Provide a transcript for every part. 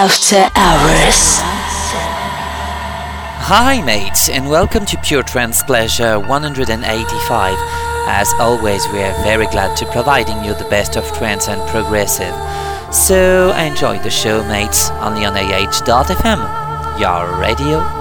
After Hours. Hi, mates, and welcome to Pure Trance Pleasure 185. As always, we are very glad to providing you the best of trance and progressive. So enjoy the show, mates, only on AH.fm, your radio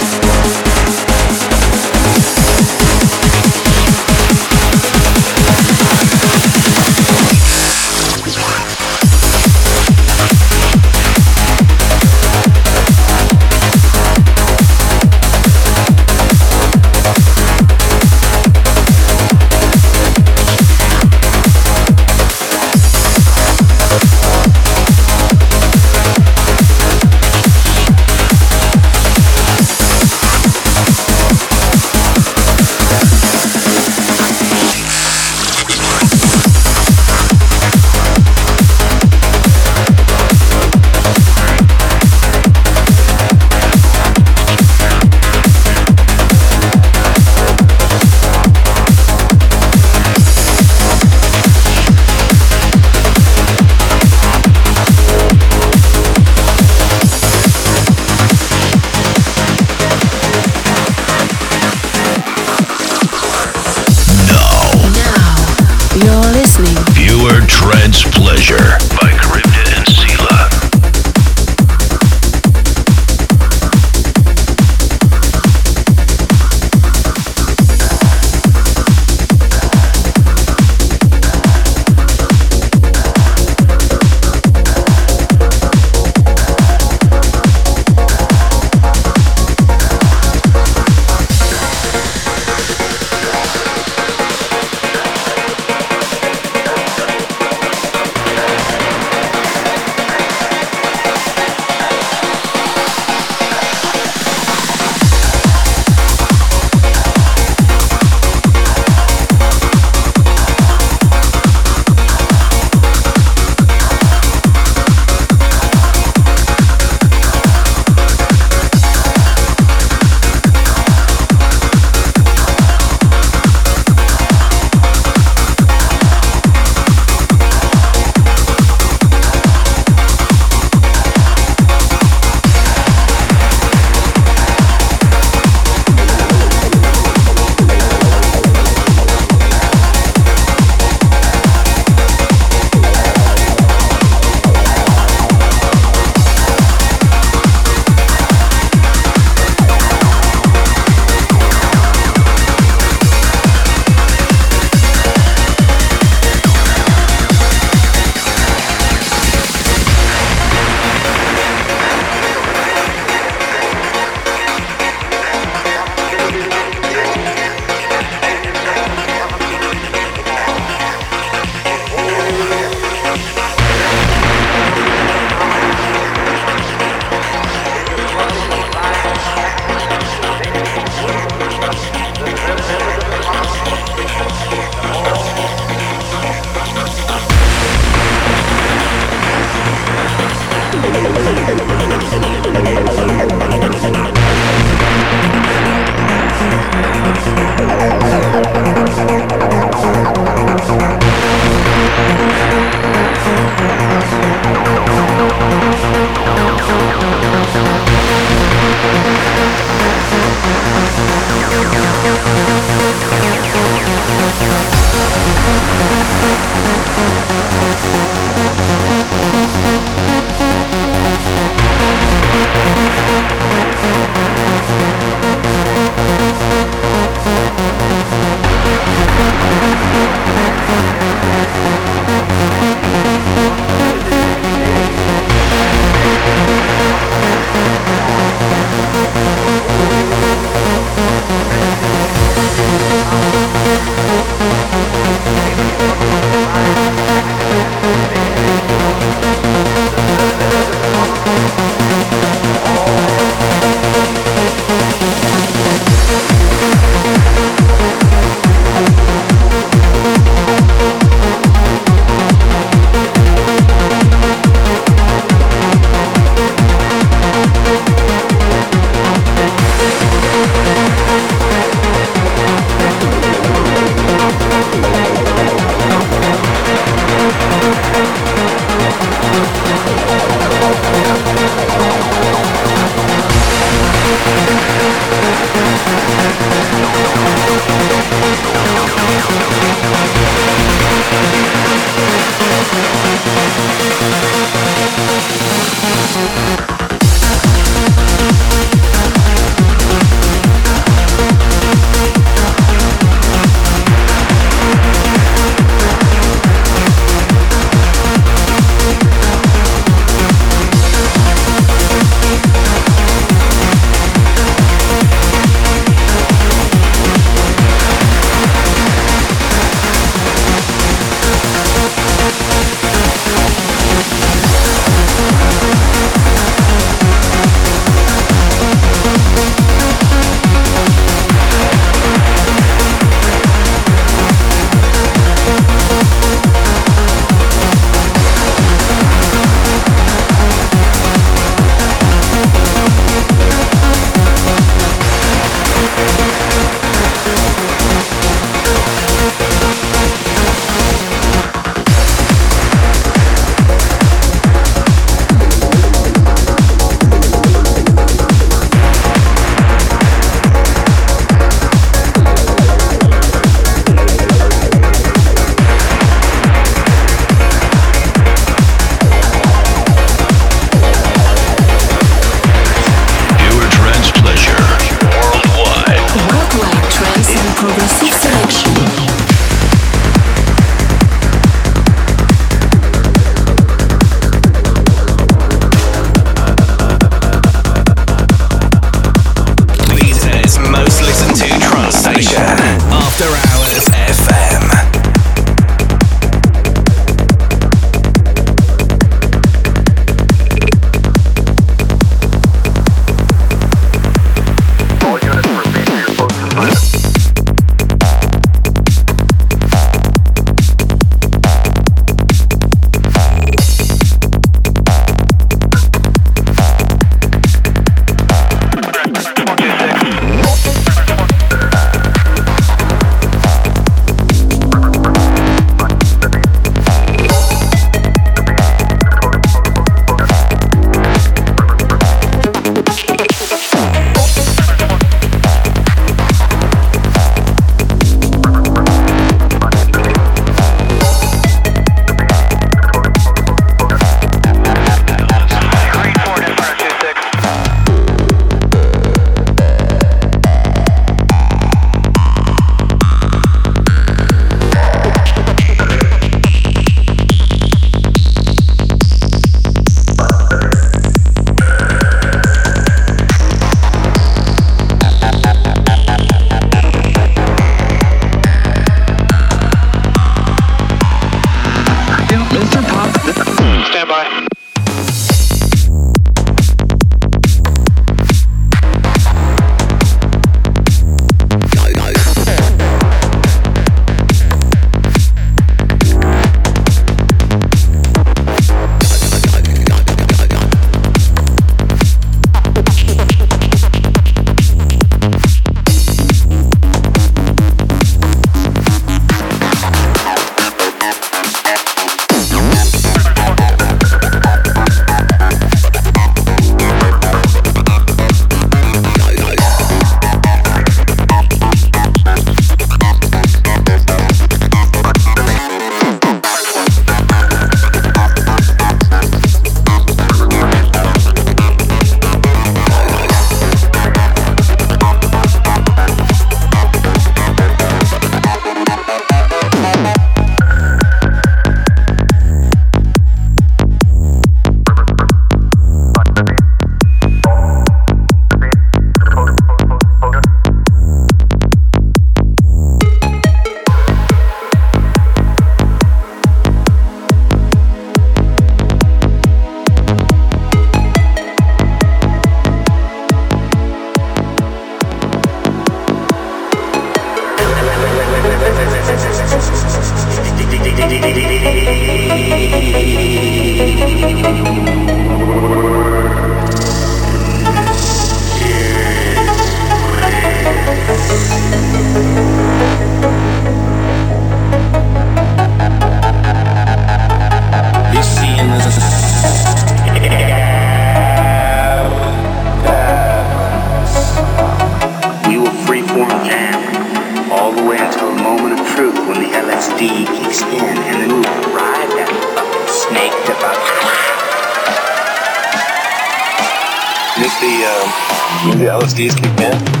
the, um, the LSDs kicked in.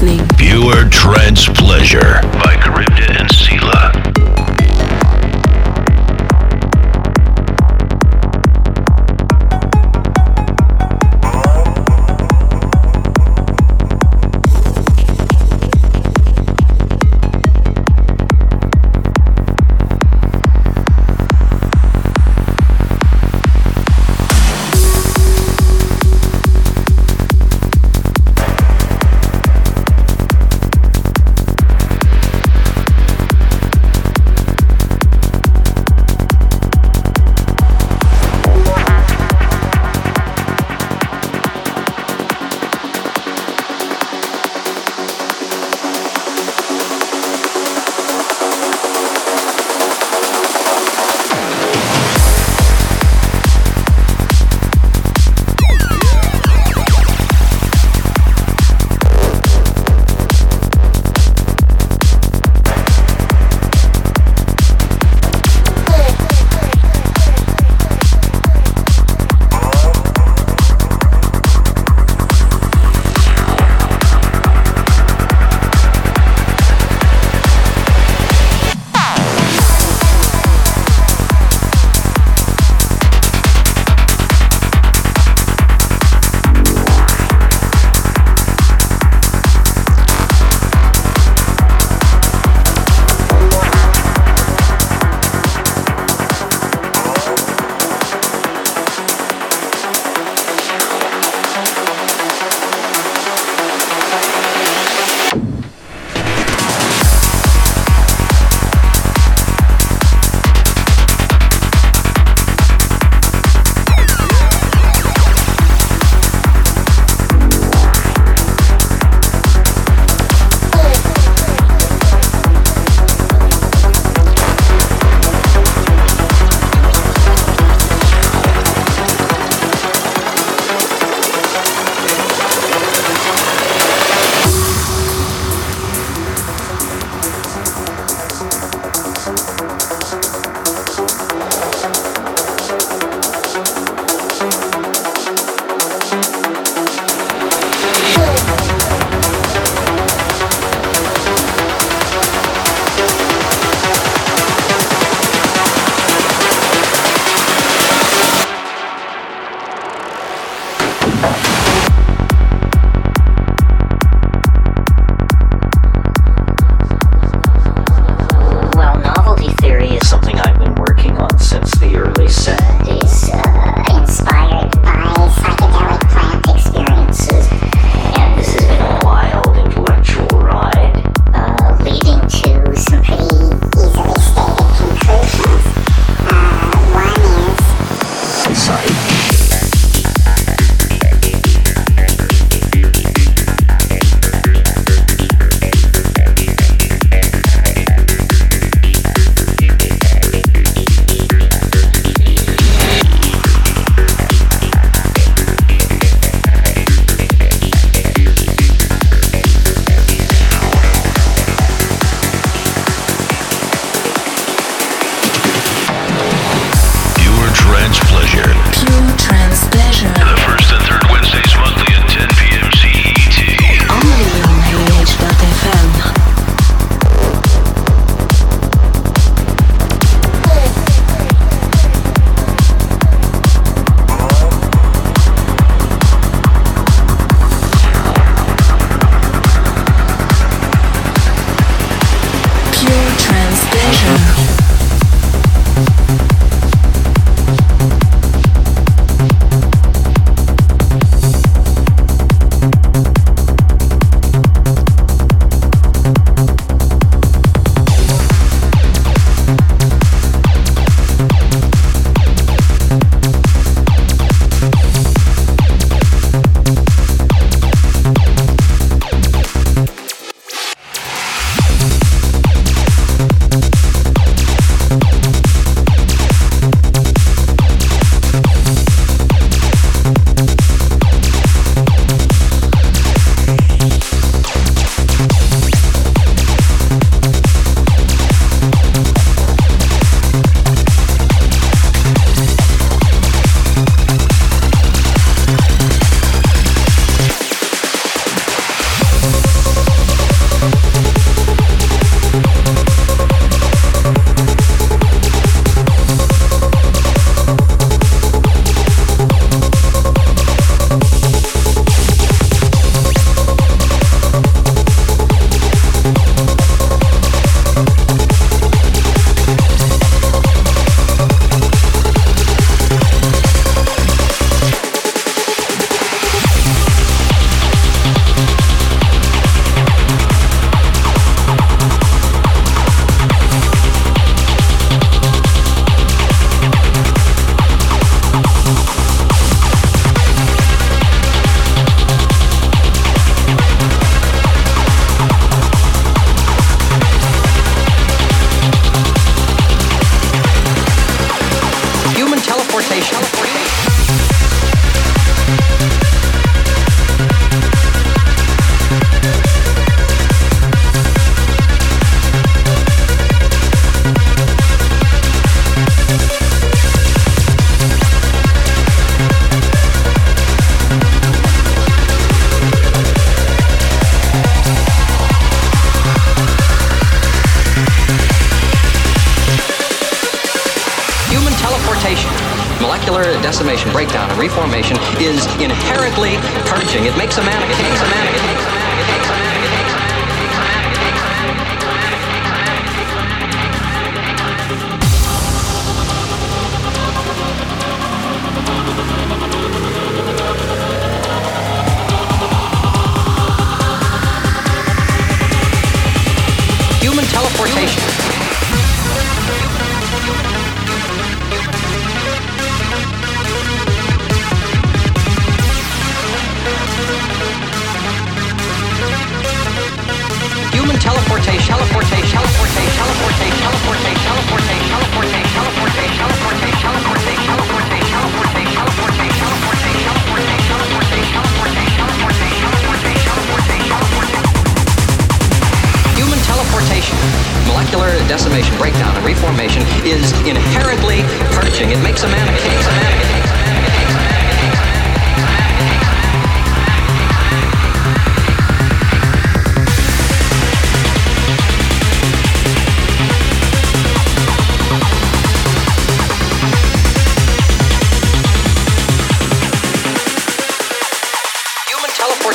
listening. Pure trance pleasure.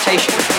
conversation.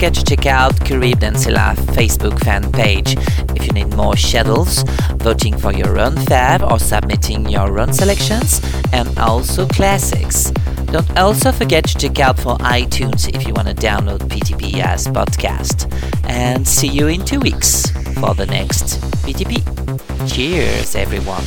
Forget to check out Carib Dancila Facebook fan page if you need more schedules, voting for your own fab or submitting your own selections, and also classics. Don't also forget to check out for iTunes if you want to download PTP as podcast. And see you in two weeks for the next PTP. Cheers, everyone.